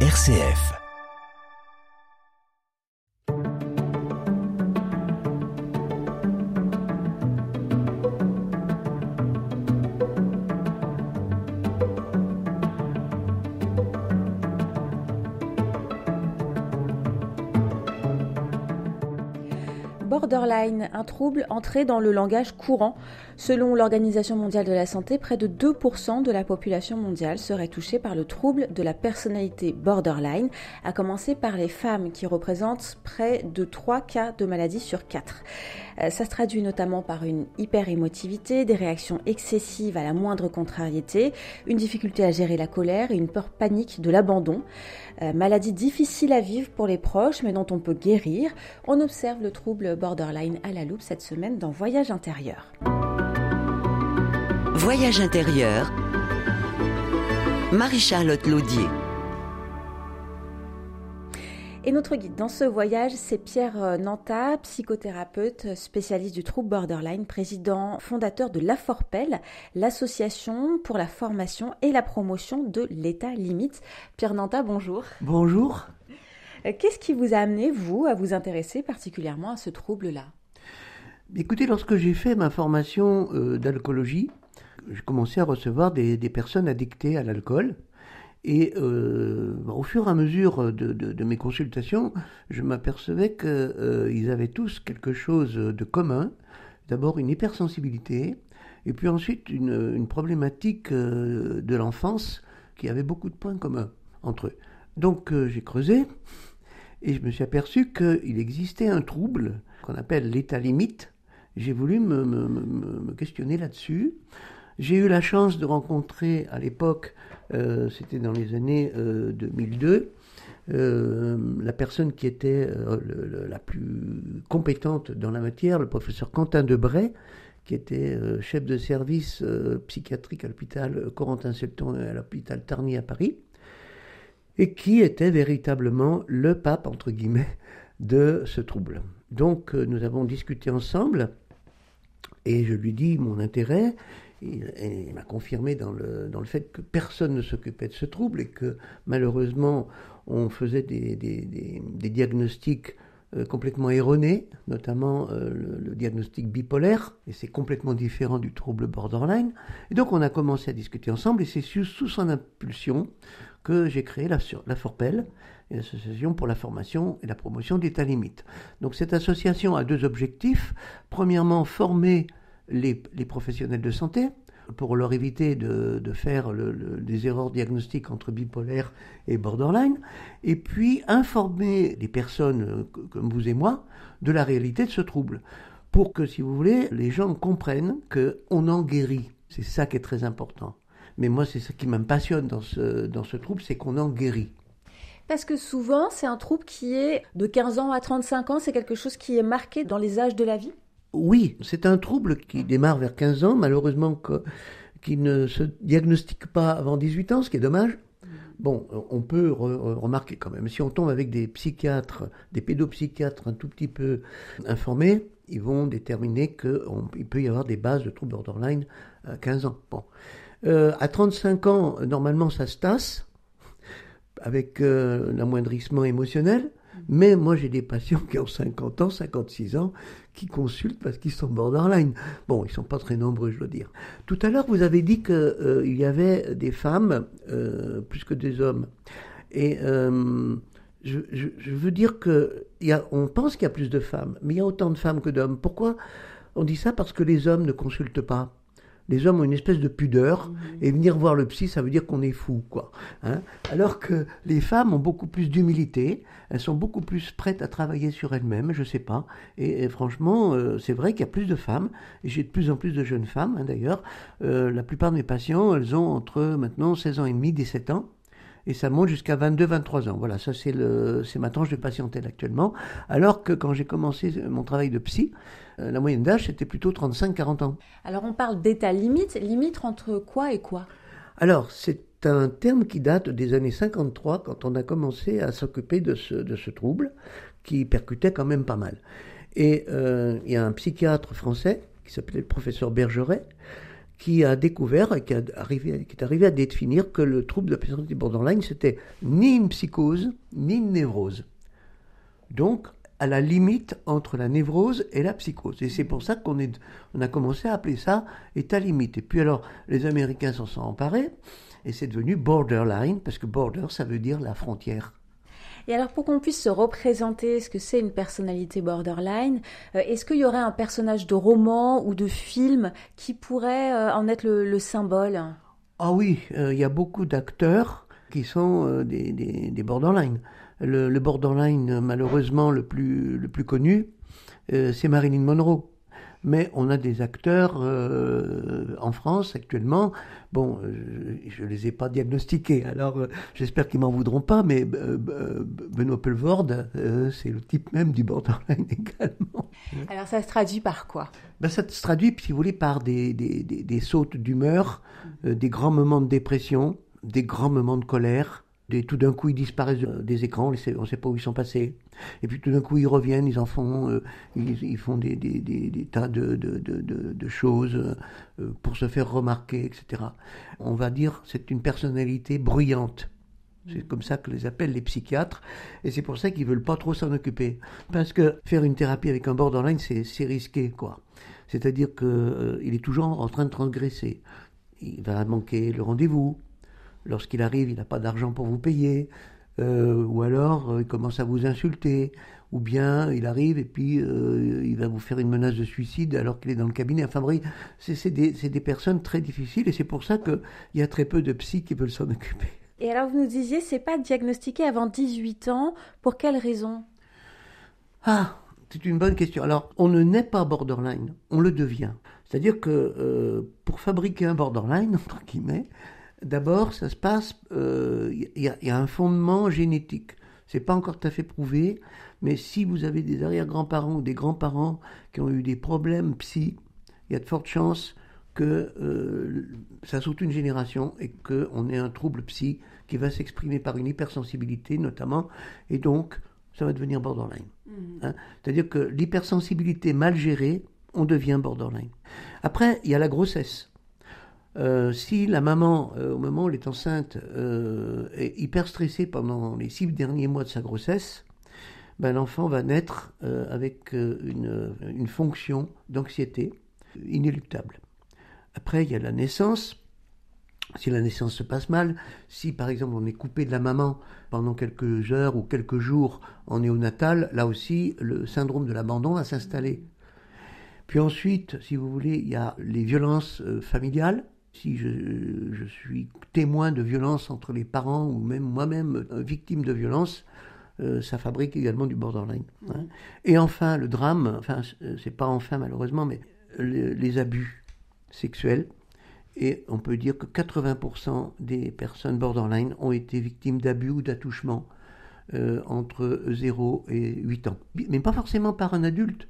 RCF. Borderline, un trouble entré dans le langage courant. Selon l'Organisation mondiale de la santé, près de 2% de la population mondiale serait touchée par le trouble de la personnalité borderline, à commencer par les femmes qui représentent près de 3 cas de maladie sur 4. Euh, ça se traduit notamment par une hyperémotivité, des réactions excessives à la moindre contrariété, une difficulté à gérer la colère et une peur panique de l'abandon. Euh, maladie difficile à vivre pour les proches mais dont on peut guérir. On observe le trouble borderline à la loupe cette semaine dans Voyage intérieur. Voyage intérieur. Marie-Charlotte Laudier. Et notre guide dans ce voyage, c'est Pierre euh, Nanta, psychothérapeute, spécialiste du trouble borderline, président fondateur de l'AFORPEL, l'association pour la formation et la promotion de l'état limite. Pierre Nanta, bonjour. Bonjour. Euh, qu'est-ce qui vous a amené, vous, à vous intéresser particulièrement à ce trouble-là? Écoutez, lorsque j'ai fait ma formation euh, d'alcoolologie, j'ai commencé à recevoir des, des personnes addictées à l'alcool. Et euh, au fur et à mesure de, mes consultations, je m'apercevais qu'ils euh, avaient tous quelque chose de commun. D'abord une hypersensibilité, et puis ensuite une, problématique euh, de l'enfance qui avait beaucoup de points communs entre eux. Donc j'ai creusé, et je me suis aperçu qu'il existait un trouble qu'on appelle l'état limite. J'ai voulu me questionner là-dessus. J'ai eu la chance de rencontrer à l'époque, euh, c'était dans les années euh, 2002, euh, la personne qui était euh, la plus compétente dans la matière, le professeur Quentin Debray, qui était euh, chef de service euh, psychiatrique à l'hôpital Corentin-Selton et à l'hôpital Tarny à Paris, et qui était véritablement le pape, entre guillemets, de ce trouble. Donc euh, nous avons discuté ensemble, et je lui dis mon intérêt, il, m'a confirmé dans le, dans le fait que personne ne s'occupait de ce trouble et que malheureusement on faisait des, des, des, des diagnostics euh, complètement erronés, notamment euh, le, diagnostic bipolaire, et c'est complètement différent du trouble borderline. Et donc on a commencé à discuter ensemble et c'est sous, son impulsion que j'ai créé la, la Forpel, l'association pour la formation et la promotion d'état limite. Donc cette association a deux objectifs. Premièrement, former les, professionnels de santé pour leur éviter de, faire des erreurs diagnostiques entre bipolaire et borderline, et puis informer les personnes euh, comme vous et moi de la réalité de ce trouble, pour que, si vous voulez, les gens comprennent qu'on en guérit. C'est ça qui est très important. Mais moi, c'est ce qui me dans ce, dans ce trouble, c'est qu'on en guérit. Parce que souvent, c'est un trouble qui est de 15 ans à 35 ans, c'est quelque chose qui est marqué dans les âges de la vie? Oui, c'est un trouble qui démarre vers 15 ans, malheureusement qui ne se diagnostique pas avant 18 ans, ce qui est dommage. Bon, on peut re remarquer quand même, si on tombe avec des psychiatres, des pédopsychiatres un tout petit peu informés, ils vont déterminer qu'il peut y avoir des bases de troubles borderline à 15 ans. Euh, à 35 ans, normalement, ça se tasse, avec euh, l'amoindrissement émotionnel. Mais moi, j'ai des patients qui ont 50 ans, 56 ans, qui consultent parce qu'ils sont borderline. Bon, ils sont pas très nombreux, je dois dire. Tout à l'heure, vous avez dit qu'il euh, y avait des femmes euh, plus que des hommes. Et euh, je, veux dire que y a, on pense qu'il y a plus de femmes, mais il y a autant de femmes que d'hommes. Pourquoi on dit ça? Parce que les hommes ne consultent pas les hommes ont une espèce de pudeur, mmh. et venir voir le psy, ça veut dire qu'on est fou, quoi. Hein Alors que les femmes ont beaucoup plus d'humilité, elles sont beaucoup plus prêtes à travailler sur elles-mêmes, je sais pas. Et, et franchement, euh, c'est vrai qu'il y a plus de femmes, et j'ai de plus en plus de jeunes femmes, hein, d'ailleurs. Euh, la plupart de mes patients, elles ont entre maintenant 16 ans et demi, 17 ans et ça monte jusqu'à 22-23 ans. Voilà, ça c'est le, c'est ma tranche de patientèle actuellement. Alors que quand j'ai commencé mon travail de psy, euh, la moyenne d'âge c'était plutôt 35-40 ans. Alors on parle d'état limite, limite entre quoi et quoi? Alors c'est un terme qui date des années 53 quand on a commencé à s'occuper de ce, de ce trouble qui percutait quand même pas mal. Et euh, il y a un psychiatre français qui s'appelait le professeur Bergeret qui a découvert qui, arrivé, qui est arrivé à définir que le trouble de la personnalité borderline, c'était ni une psychose, ni une névrose. Donc, à la limite entre la névrose et la psychose. Et c'est pour ça qu'on on a commencé à appeler ça état limite. Et puis alors, les Américains s'en sont emparés, et c'est devenu borderline, parce que border, ça veut dire la frontière. Et alors, pour qu'on puisse se représenter ce que c'est une personnalité borderline, euh, est-ce qu'il y aurait un personnage de roman ou de film qui pourrait euh, en être le, symbole? Ah oui, euh, il y a beaucoup d'acteurs qui sont des, borderline. Le, borderline, malheureusement, le plus connu, c'est Marilyn Monroe mais on a des acteurs euh, en France actuellement. Bon, euh, je ne les ai pas diagnostiqués, alors euh, j'espère qu'ils m'en voudront pas, mais Benoît Pelvorde, c'est le type même du borderline également. Alors ça se traduit par quoi? Ben, Ça se traduit, si vous voulez, par des, des, des sautes d'humeur, des grands moments de dépression, des grands moments de colère, tout d'un coup, ils disparaissent des écrans, on ne sait pas où ils sont passés. Et puis tout d'un coup, ils reviennent, ils en font, euh, ils, font des, tas de, choses euh, pour se faire remarquer, etc. On va dire, c'est une personnalité bruyante. C'est comme ça que les appellent les psychiatres. Et c'est pour ça qu'ils veulent pas trop s'en occuper. Parce que faire une thérapie avec un borderline, c'est risqué, quoi. C'est-à-dire qu'il euh, est toujours en train de transgresser. Il va manquer le rendez-vous lorsqu'il arrive, il n'a pas d'argent pour vous payer, euh, ou alors euh, il commence à vous insulter, ou bien il arrive et puis euh, il va vous faire une menace de suicide alors qu'il est dans le cabinet. Enfin bref, c'est des, des, personnes très difficiles et c'est pour ça qu'il y a très peu de psy qui veulent s'en occuper. Et alors vous nous disiez, c'est pas diagnostiqué avant 18 ans, pour quelle raison? Ah, c'est une bonne question. Alors, on ne naît pas borderline, on le devient. C'est-à-dire que pour fabriquer un borderline, entre guillemets, D'abord, ça se passe, il euh, y, a un fondement génétique. C'est pas encore tout à fait prouvé, mais si vous avez des arrière-grands-parents ou des grands-parents qui ont eu des problèmes psy, il y a de fortes chances que euh, ça saute une génération et qu'on ait un trouble psy qui va s'exprimer par une hypersensibilité notamment, et donc ça va devenir borderline. Mmh. Hein. C'est-à-dire que l'hypersensibilité mal gérée, on devient borderline. Après, il y a la grossesse. Euh, si la maman, euh, au moment où elle est enceinte, euh, est hyper stressée pendant les six derniers mois de sa grossesse, ben, l'enfant va naître avec une, une, fonction d'anxiété inéluctable. Après, il y a la naissance. Si la naissance se passe mal, si par exemple on est coupé de la maman pendant quelques heures ou quelques jours en néonatal, là aussi le syndrome de l'abandon va s'installer. Puis ensuite, si vous voulez, il y a les violences familiales, si je, suis témoin de violence entre les parents ou même moi-même euh, victime de violence, euh, ça fabrique également du borderline. Hein. Mmh. Et enfin, le drame, enfin, euh, c'est pas enfin malheureusement, mais les, abus sexuels. Et on peut dire que 80% des personnes borderline ont été victimes d'abus ou d'attouchements entre 0 et 8 ans. Mais pas forcément par un adulte.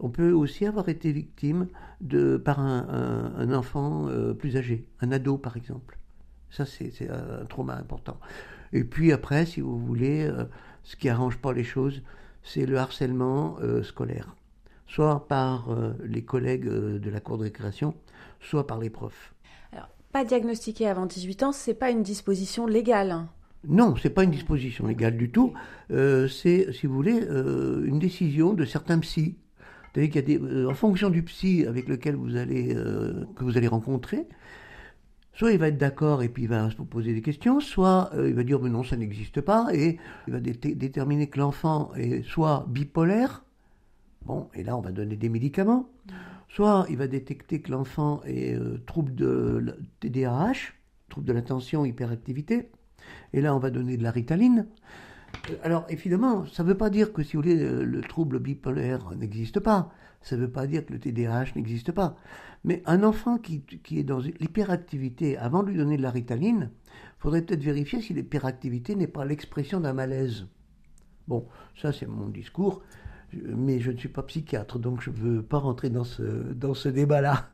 On peut aussi avoir été victime de, par un, enfant euh, plus âgé, un ado par exemple. Ça, c'est un trauma important. Et puis après, si vous voulez, euh, ce qui arrange pas les choses, c'est le harcèlement euh, scolaire. Soit par les collègues de la cour de récréation, soit par les profs. Alors, pas diagnostiqué avant 18 ans, c'est pas une disposition légale. Non, c'est pas une disposition légale du tout. c'est, si vous voulez, une décision de certains psys qu'il y a des, euh, en fonction du psy avec lequel vous allez, euh, que vous allez rencontrer, soit il va être d'accord et puis il va vous poser des questions, soit euh, il va dire mais non ça n'existe pas et il va déterminer que l'enfant est soit bipolaire, bon et là on va donner des médicaments, soit il va détecter que l'enfant est trouble de TDAH, trouble de l'attention, hyperactivité, et là on va donner de la ritaline. Alors, évidemment, ça ne veut pas dire que, si vous voulez, le trouble bipolaire n'existe pas. Ça ne veut pas dire que le TDAH n'existe pas. Mais un enfant qui, est dans l'hyperactivité, avant de lui donner de la ritaline, faudrait peut-être vérifier si l'hyperactivité n'est pas l'expression d'un malaise. Bon, ça c'est mon discours, mais je ne suis pas psychiatre, donc je ne veux pas rentrer dans ce, dans ce débat-là.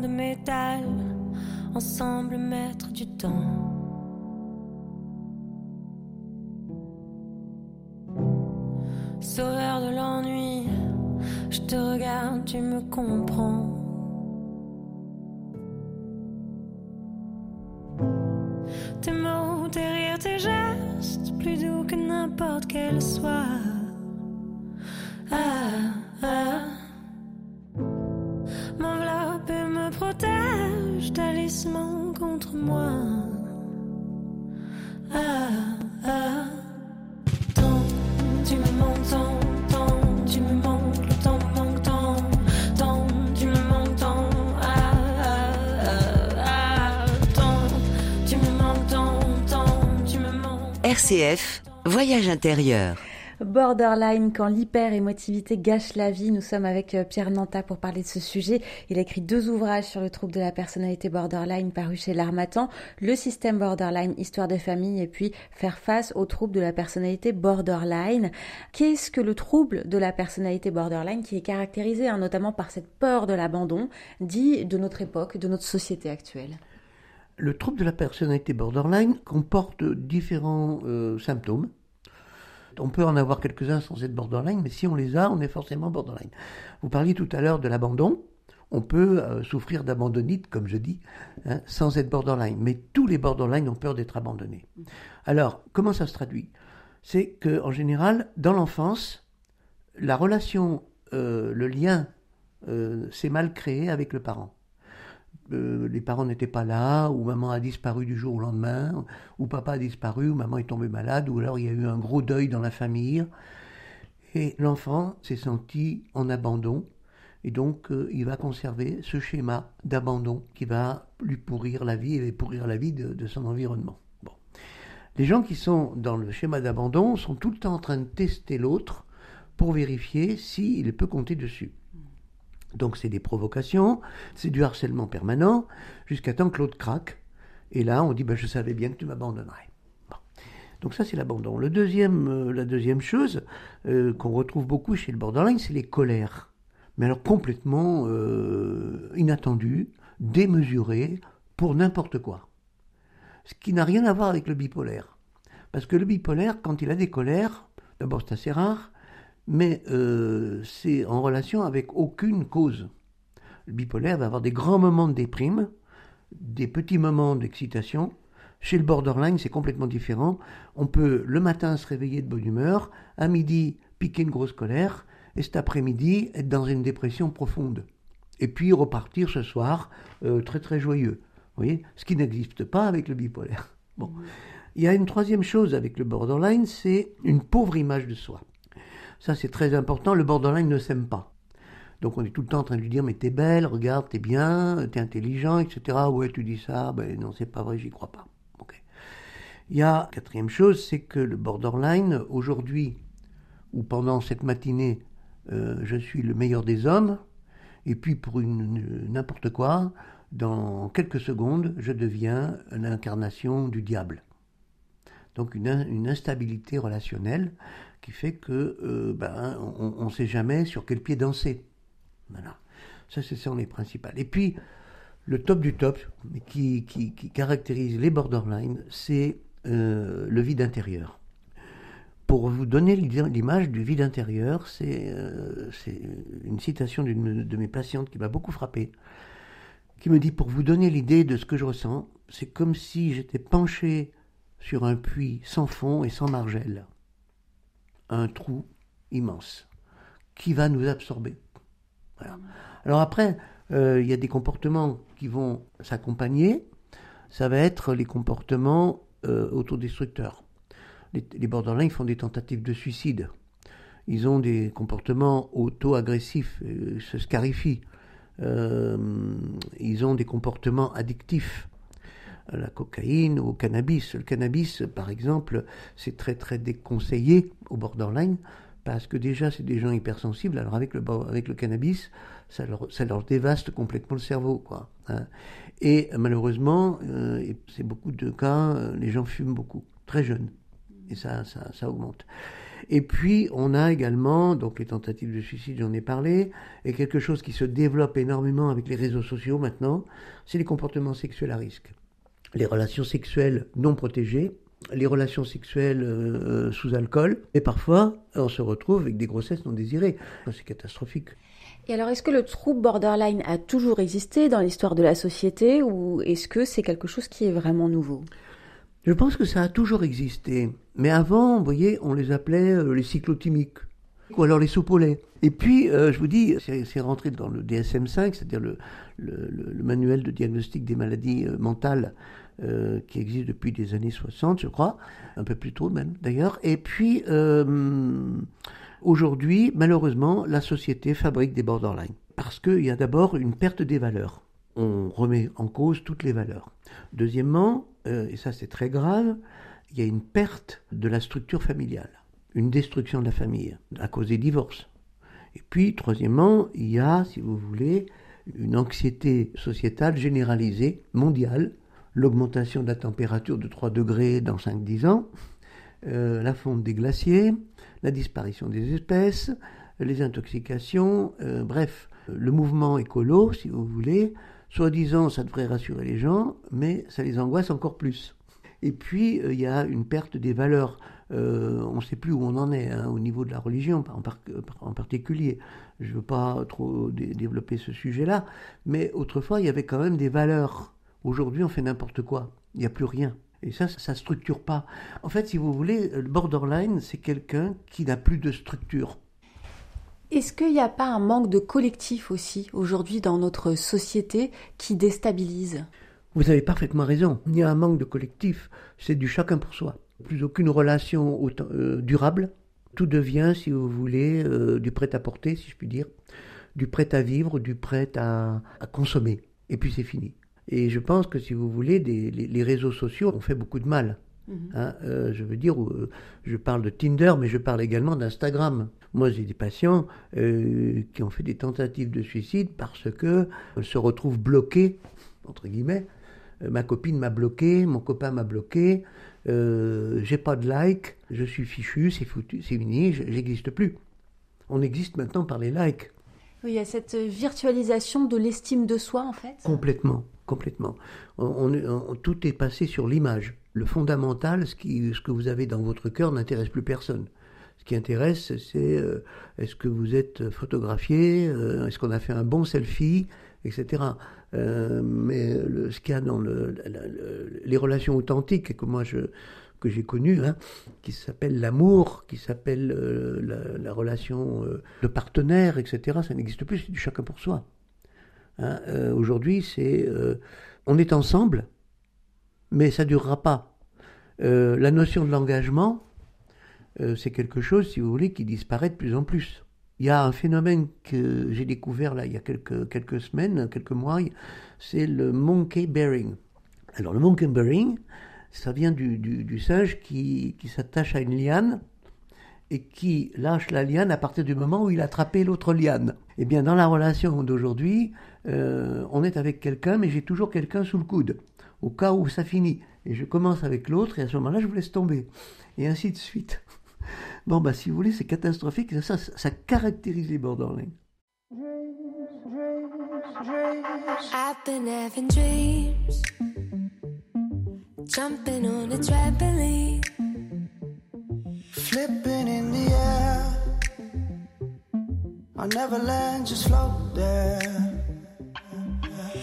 De métal, ensemble maître du temps. Sauveur de l'ennui, je te regarde, tu me comprends. Tes mots, tes rires, tes gestes, plus doux que n'importe quel soir. RCF, voyage intérieur. Borderline, quand l'hyper-émotivité gâche la vie. Nous sommes avec euh, Pierre Nanta pour parler de ce sujet. Il a écrit deux ouvrages sur le trouble de la personnalité borderline parus chez l'Armatan. Le système borderline, histoire des familles et puis faire face au trouble de la personnalité borderline. Qu'est-ce que le trouble de la personnalité borderline qui est caractérisé hein, notamment par cette peur de l'abandon dit de notre époque, de notre société actuelle? Le trouble de la personnalité borderline comporte différents euh, symptômes. On peut en avoir quelques-uns sans être borderline, mais si on les a, on est forcément borderline. Vous parliez tout à l'heure de l'abandon. On peut euh, souffrir d'abandonnite, comme je dis, hein, sans être borderline. Mais tous les borderline ont peur d'être abandonnés. Alors, comment ça se traduit? C'est que, en général, dans l'enfance, la relation, euh, le lien s'est mal créé avec le parent. Euh, les parents n'étaient pas là, ou maman a disparu du jour au lendemain, ou papa a disparu, ou maman est tombée malade, ou alors il y a eu un gros deuil dans la famille. Et l'enfant s'est senti en abandon, et donc euh, il va conserver ce schéma d'abandon qui va lui pourrir la vie et pourrir la vie de, son environnement. Les gens qui sont dans le schéma d'abandon sont tout le temps en train de tester l'autre pour vérifier s'il peut compter dessus. Donc c'est des provocations, c'est du harcèlement permanent, jusqu'à temps que l'autre craque. Et là, on dit, ben, je savais bien que tu m'abandonnerais. Donc ça, c'est l'abandon. Le deuxième, euh, la deuxième chose euh, qu'on retrouve beaucoup chez le borderline, c'est les colères. Mais alors complètement euh, inattendues, démesurées, pour n'importe quoi. Ce qui n'a rien à voir avec le bipolaire. Parce que le bipolaire, quand il a des colères, d'abord c'est assez rare, mais euh, c'est en relation avec aucune cause. Le bipolaire va avoir des grands moments de déprime, des petits moments d'excitation. Chez le borderline, c'est complètement différent. On peut le matin se réveiller de bonne humeur, à midi piquer une grosse colère, et cet après-midi être dans une dépression profonde. Et puis repartir ce soir euh, très très joyeux. Vous voyez? Ce qui n'existe pas avec le bipolaire. Bon. Il y a une troisième chose avec le borderline, c'est une pauvre image de soi. Ça, c'est très important. Le borderline ne s'aime pas. Donc on est tout le temps en train de lui dire mais t'es belle, regarde, t'es bien, t'es intelligent, etc. Ouais, tu dis ça, ben non, c'est pas vrai, j'y crois pas. Ok. Il y a quatrième chose, c'est que le borderline aujourd'hui ou pendant cette matinée, euh, je suis le meilleur des hommes, et puis pour une n'importe quoi, dans quelques secondes, je deviens l'incarnation du diable. Donc une, une instabilité relationnelle qui fait que euh, ben, on ne sait jamais sur quel pied danser. Voilà. Ça, c'est ça les principales. Et puis, le top du top, qui, caractérise les borderline, c'est euh, le vide intérieur. Pour vous donner l'image du vide intérieur, c'est euh, une citation d'une de mes patientes qui m'a beaucoup frappé, qui me dit, pour vous donner l'idée de ce que je ressens, c'est comme si j'étais penché sur un puits sans fond et sans margelle un trou immense qui va nous absorber. Alors après, euh, il y a des comportements qui vont s'accompagner. Ça va être les comportements euh, autodestructeurs. Les, borderline font des tentatives de suicide. Ils ont des comportements auto-agressifs, se scarifient. Euh, ils ont des comportements addictifs la cocaïne, au cannabis. Le cannabis, par exemple, c'est très très déconseillé au borderline parce que déjà c'est des gens hypersensibles. Alors avec le avec le cannabis, ça leur, ça leur dévaste complètement le cerveau, quoi. Hein. Et malheureusement, euh, c'est beaucoup de cas, euh, les gens fument beaucoup, très jeunes, et ça ça, ça augmente. Et puis, on a également, donc les tentatives de suicide, j'en ai parlé, et quelque chose qui se développe énormément avec les réseaux sociaux maintenant, c'est les comportements sexuels à risque. Les relations sexuelles non protégées, les relations sexuelles euh, sous alcool, et parfois, on se retrouve avec des grossesses non désirées. C'est catastrophique. Et alors, est-ce que le trouble borderline a toujours existé dans l'histoire de la société ou est-ce que c'est quelque chose qui est vraiment nouveau? Je pense que ça a toujours existé. Mais avant, vous voyez, on les appelait euh, les cyclotimiques. Ou alors les soupes au lait. Et puis, euh, je vous dis, c'est rentré dans le DSM-5, c'est-à-dire le, manuel de diagnostic des maladies euh, mentales euh, qui existe depuis des années 60, je crois, un peu plus tôt même d'ailleurs. Et puis, aujourd'hui, malheureusement, la société fabrique des borderline. Parce qu'il y a d'abord une perte des valeurs. On remet en cause toutes les valeurs. Deuxièmement, et ça c'est très grave, il y a une perte de la structure familiale, une destruction de la famille à cause des divorces. Et puis, troisièmement, il y a, si vous voulez, une anxiété sociétale généralisée, mondiale, l'augmentation de la température de 3 degrés dans 5-10 ans, euh, la fonte des glaciers, la disparition des espèces, les intoxications, euh, bref, le mouvement écolo, si vous voulez, soi-disant ça devrait rassurer les gens, mais ça les angoisse encore plus. Et puis, euh, il y a une perte des valeurs. Euh, on ne sait plus où on en est hein, au niveau de la religion en, par- en particulier. Je ne veux pas trop dé- développer ce sujet-là, mais autrefois, il y avait quand même des valeurs. Aujourd'hui, on fait n'importe quoi. Il n'y a plus rien. Et ça, ça ne structure pas. En fait, si vous voulez, le borderline, c'est quelqu'un qui n'a plus de structure. Est-ce qu'il n'y a pas un manque de collectif aussi aujourd'hui dans notre société qui déstabilise? Vous avez parfaitement raison. Il y a un manque de collectif. C'est du chacun pour soi. Plus aucune relation autant- euh, durable. Tout devient, si vous voulez, euh, du prêt-à-porter, si je puis dire, du prêt à vivre, du prêt à, consommer. Et puis c'est fini. Et je pense que, si vous voulez, des- les, les réseaux sociaux ont fait beaucoup de mal. Hein, euh, je veux dire, je parle de Tinder, mais je parle également d'Instagram. Moi, j'ai des patients qui ont fait des tentatives de suicide parce que se retrouvent bloqués, entre guillemets. Euh, ma copine m'a bloqué, mon copain m'a bloqué, euh, j'ai pas de like, je suis fichu, c'est foutu, c'est fini, je- j'existe plus. On existe maintenant par les likes. Oui, il y a cette virtualisation de l'estime de soi en fait. Complètement, complètement. On- on- on- tout est passé sur l'image. Le fondamental, ce, qui, ce que vous avez dans votre cœur n'intéresse plus personne. Ce qui intéresse, c'est euh, est-ce que vous êtes photographié, euh, est-ce qu'on a fait un bon selfie, etc. Euh, mais le- ce qu'il y a dans le- les relations authentiques que moi je que j'ai connues, hein, qui s'appelle l'amour, qui s'appelle euh, la, la relation euh, de partenaire, etc. Ça n'existe plus, c'est du chacun pour soi. Hein, euh, Aujourd'hui, c'est on est ensemble, mais ça durera pas. La notion de l'engagement, c'est quelque chose, si vous voulez, qui disparaît de plus en plus. Il y a un phénomène que j'ai découvert là il y a quelques, quelques semaines, quelques mois, c'est le monkey bearing. Alors le monkey bearing, ça vient du, singe qui, qui s'attache à une liane et qui lâche la liane à partir du moment où il a attrapé l'autre liane. Eh bien, dans la relation d'aujourd'hui, euh, on est avec quelqu'un, mais j'ai toujours quelqu'un sous le coude, au cas où ça finit. Et je commence avec l'autre, et à ce moment-là, je vous laisse tomber. Et ainsi de suite. Bon, bah, si vous voulez, c'est catastrophique. Ça, ça, ça caractérise les borderline. I've been having dreams, jumping on a trampoline. Flipping in the air. I never land, just float there.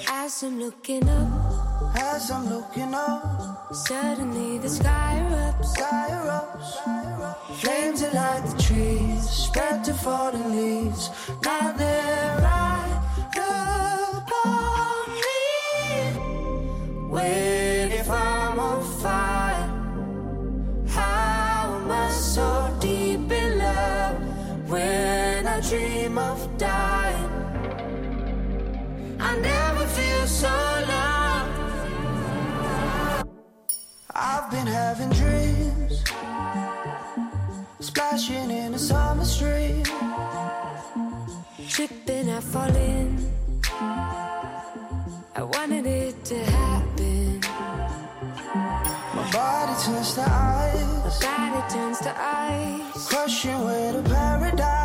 As I'm looking up, As I'm looking up, suddenly the sky erupts. sky erupts. Flames that light the trees, spread to falling leaves. Now they're right upon me. Wait, if I'm on fire, how am I so deep in love when I dream of dying? I've been having dreams, splashing in a summer stream. Tripping, I fall in. I wanted it to happen. My body turns to ice. Got turns to ice. Crushing with a. Paradise.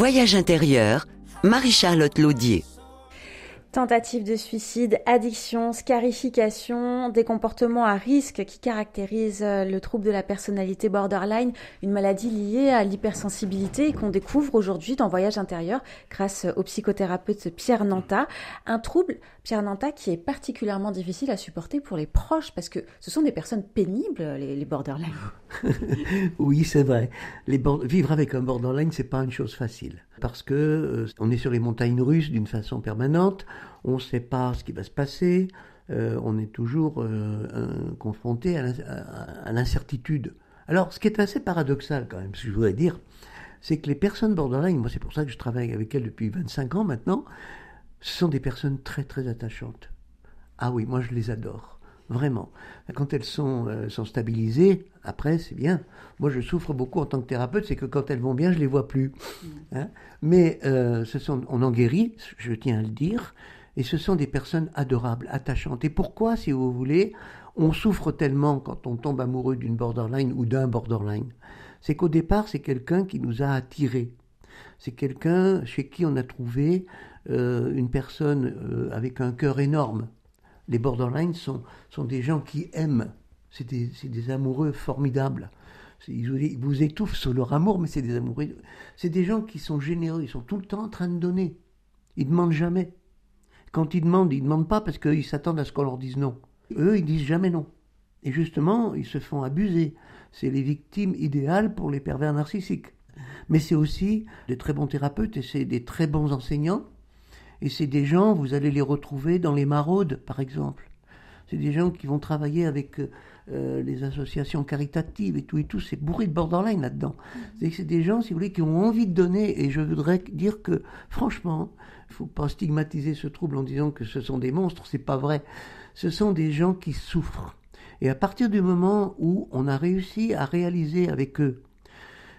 Voyage intérieur, Marie-Charlotte Laudier. Tentative de suicide, addiction, scarification, des comportements à risque qui caractérisent euh, le trouble de la personnalité borderline, une maladie liée à l'hypersensibilité qu'on découvre aujourd'hui dans Voyage intérieur grâce au psychothérapeute Pierre Nanta. Un trouble, Pierre Nanta, qui est particulièrement difficile à supporter pour les proches parce que ce sont des personnes pénibles, les, les borderline. Oui, c'est vrai. Vivre avec un borderline, c'est pas une chose facile. Parce que euh, on est sur les montagnes russes d'une façon permanente, on ne sait pas ce qui va se passer, euh, on est toujours euh, confronté à l'in- à- à l'incertitude. Alors, ce qui est assez paradoxal quand même, ce que je voudrais dire, c'est que les personnes borderline, moi c'est pour ça que je travaille avec elles depuis 25 ans maintenant, ce sont des personnes très très attachantes. Ah oui, moi je les adore. Vraiment. Quand elles sont, sont stabilisées, après, c'est bien. Moi, je souffre beaucoup en tant que thérapeute, c'est que quand elles vont bien, je les vois plus. Hein. Mais euh, ce sont, on en guérit, je tiens à le dire, et ce sont des personnes adorables, attachantes. Et pourquoi, si vous voulez, on souffre tellement quand on tombe amoureux d'une borderline ou d'un borderline? C'est qu'au départ, c'est quelqu'un qui nous a attirés. C'est quelqu'un chez qui on a trouvé euh, une personne euh, avec un cœur énorme. Les borderlines sont, sont des gens qui aiment. C'est des, des amoureux formidables. Ils vous, étouffent sur leur amour, mais c'est des amoureux. C'est des gens qui sont généreux. Ils sont tout le temps en train de donner. Ils demandent jamais. Quand ils demandent, ils demandent pas parce qu'ils s'attendent à ce qu'on leur dise non. Eux, ils disent jamais non. Et justement, ils se font abuser. C'est les victimes idéales pour les pervers narcissiques. Mais c'est aussi des très bons thérapeutes et c'est des très bons enseignants. Et c'est des gens, vous allez les retrouver dans les maraudes, par exemple. C'est des gens qui vont travailler avec euh, les associations caritatives et tout et tout. C'est bourré de borderline là-dedans. C'est des gens, si vous voulez, qui ont envie de donner. Et je voudrais dire que, franchement, il faut pas stigmatiser ce trouble en disant que ce sont des monstres. C'est pas vrai. Ce sont des gens qui souffrent. Et à partir du moment où on a réussi à réaliser avec eux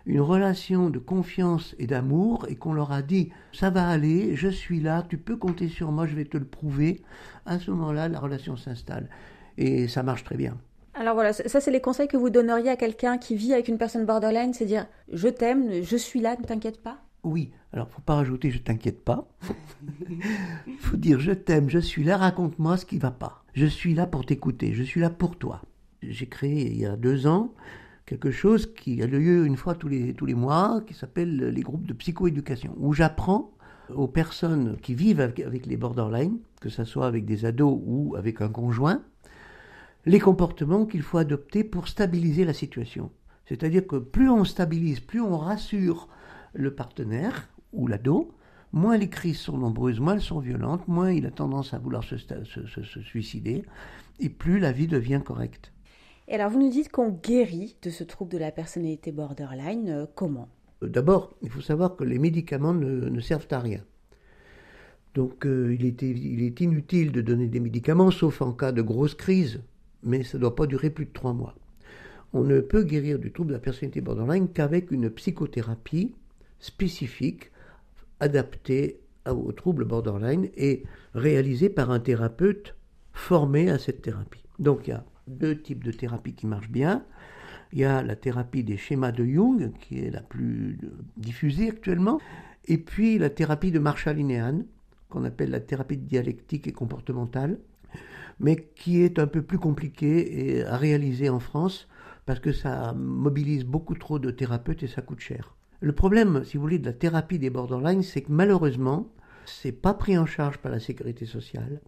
une relation de confiance et d'amour et qu'on leur a dit ça va aller, je suis là, tu peux compter sur moi, je vais te le prouver, à ce moment-là, la relation s'installe. Et ça marche très bien. Alors voilà, ça c'est les conseils que vous donneriez à quelqu'un qui vit avec une personne borderline, c'est dire je t'aime, je suis là, ne t'inquiète pas? Oui, alors faut pas rajouter je t'inquiète pas. faut dire je t'aime, je suis là, raconte-moi ce qui va pas. Je suis là pour t'écouter, je suis là pour toi. J'ai créé il y a deux ans quelque chose qui a lieu une fois tous les, tous les mois, qui s'appelle les groupes de psychoéducation, où j'apprends aux personnes qui vivent avec, avec les borderline, que ce soit avec des ados ou avec un conjoint, les comportements qu'il faut adopter pour stabiliser la situation. C'est-à-dire que plus on stabilise, plus on rassure le partenaire ou l'ado, moins les crises sont nombreuses, moins elles sont violentes, moins il a tendance à vouloir se, sta- se- se- se suicider, et plus la vie devient correcte. Et alors vous nous dites qu'on guérit de ce trouble de la personnalité borderline, euh, comment? Euh, D'abord, il faut savoir que les médicaments ne, ne servent à rien. Donc euh, il, est, il est inutile de donner des médicaments, sauf en cas de grosse crise, mais ça ne doit pas durer plus de trois mois. On ne peut guérir du trouble de la personnalité borderline qu'avec une psychothérapie spécifique, adaptée au trouble borderline et réalisée par un thérapeute formé à cette thérapie. Donc il y a deux types de thérapies qui marchent bien. Il y a la thérapie des schémas de Jung, qui est la plus euh, diffusée actuellement, et puis la thérapie de Marshall Linehan, qu'on appelle la thérapie dialectique et comportementale, mais qui est un peu plus compliquée et à réaliser en France, parce que ça mobilise beaucoup trop de thérapeutes et ça coûte cher. Le problème, si vous voulez, de la thérapie des borderlines, c'est que malheureusement, c'est pas pris en charge par la sécurité sociale,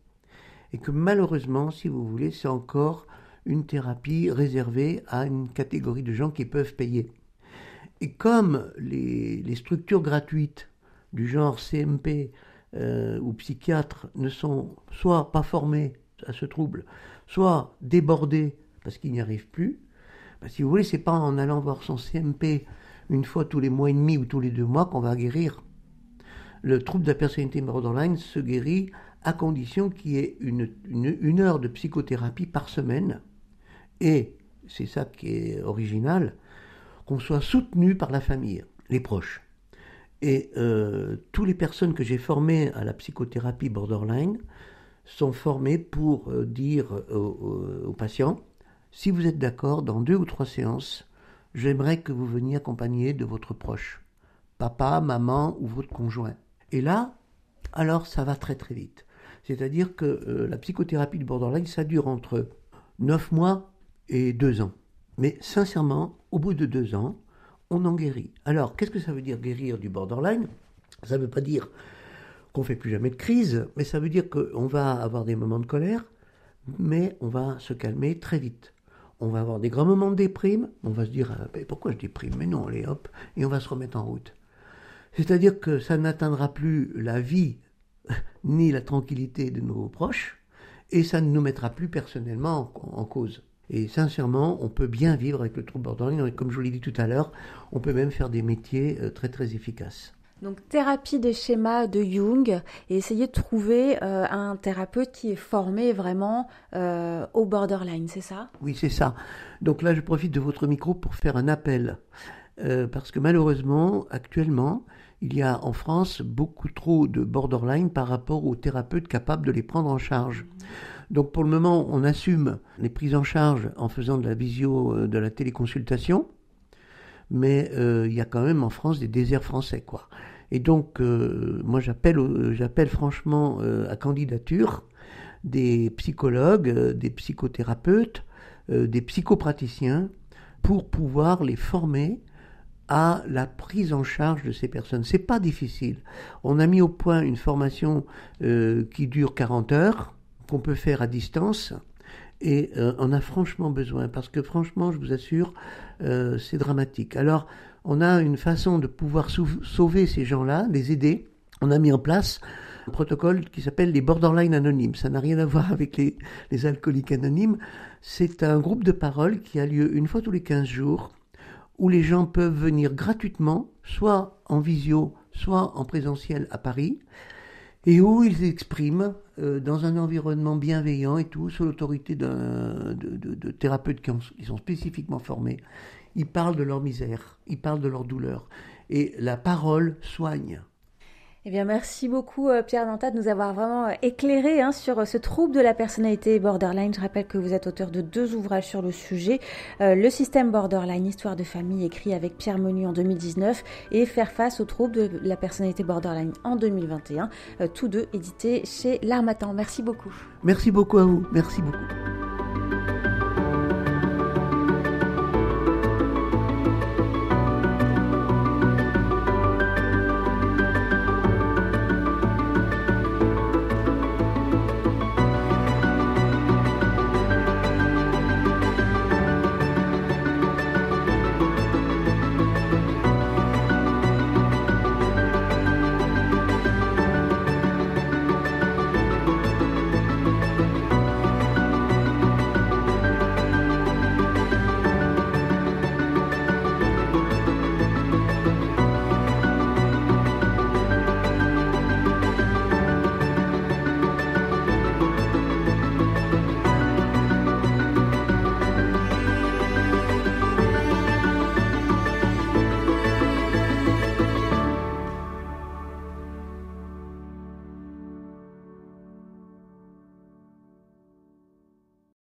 et que malheureusement, si vous voulez, c'est encore une thérapie réservée à une catégorie de gens qui peuvent payer. Et comme les structures gratuites du genre CMP euh, ou psychiatres ne sont soit pas formés à ce trouble, soit débordés parce qu'ils n'y arrivent plus, ben, si vous voulez, c'est pas en allant voir son CMP une fois tous les mois et demi ou tous les deux mois qu'on va guérir. Le trouble de la personnalité borderline se guérit à condition qu'il y ait une, heure de psychothérapie par semaine. Et, c'est ça qui est original, qu'on soit soutenu par la famille, les proches. Et euh, toutes les personnes que j'ai formées à la psychothérapie borderline sont formées pour euh, dire aux, aux- aux patients, si vous êtes d'accord, dans deux ou trois séances, j'aimerais que vous veniez accompagner de votre proche, papa, maman ou votre conjoint. Et là, alors ça va très très vite. C'est-à-dire que euh, la psychothérapie de borderline, ça dure entre 9 mois et 2 ans. Mais sincèrement, au bout de 2 ans, on en guérit. Alors, qu'est-ce que ça veut dire guérir du borderline? Ça ne veut pas dire qu'on fait plus jamais de crise, mais ça veut dire qu'on va avoir des moments de colère, mais on va se calmer très vite. On va avoir des grands moments de déprime, on va se dire ah, pourquoi je déprime? Mais non, allez hop, et on va se remettre en route. C'est-à-dire que ça n'atteindra plus la vie ni la tranquillité de nos proches, et ça ne nous mettra plus personnellement en, en cause. Et sincèrement, on peut bien vivre avec le trouble borderline, et comme je vous l'ai dit tout à l'heure, on peut même faire des métiers euh, très très efficaces. Donc thérapie des schémas de Jung et essayer de trouver euh, un thérapeute qui est formé vraiment euh, au borderline, c'est ça? Oui, c'est ça. Donc là, je profite de votre micro pour faire un appel. Euh, parce que malheureusement, actuellement, il y a en France beaucoup trop de borderline par rapport aux thérapeutes capables de les prendre en charge. Donc pour le moment, on assume les prises en charge en faisant de la visio, euh, de la téléconsultation, mais euh, il y a quand même en France des déserts français, quoi. Et donc, euh, moi, j'appelle, j'appelle franchement à candidature des psychologues, des psychothérapeutes, des psychopraticiens pour pouvoir les former à la prise en charge de ces personnes. C'est pas difficile. On a mis au point une formation qui dure 40 heures, qu'on peut faire à distance, et euh, on a franchement besoin, parce que franchement, je vous assure, euh, c'est dramatique. Alors, on a une façon de pouvoir sau- sauver ces gens-là, les aider. On a mis en place un protocole qui s'appelle les borderline anonymes. Ça n'a rien à voir avec les, les alcooliques anonymes. C'est un groupe de parole qui a lieu une fois tous les 15 jours, où les gens peuvent venir gratuitement, soit en visio, soit en présentiel à Paris, et où ils expriment euh, dans un environnement bienveillant et tout, sous l'autorité de, de- thérapeutes qui, ont- qui sont spécifiquement formés. Ils parlent de leur misère, ils parlent de leur douleur. Et la parole soigne. Eh bien, merci beaucoup euh, Pierre Nantat de nous avoir vraiment euh, éclairé hein, sur euh, ce trouble de la personnalité borderline. Je rappelle que vous êtes auteur de deux ouvrages sur le sujet, Le système borderline, histoire de famille, écrit avec Pierre Menu en 2019, et Faire face au trouble de la personnalité borderline en 2021, euh, tous deux édités chez L'Armatan. Merci beaucoup. Merci beaucoup à vous. Merci beaucoup.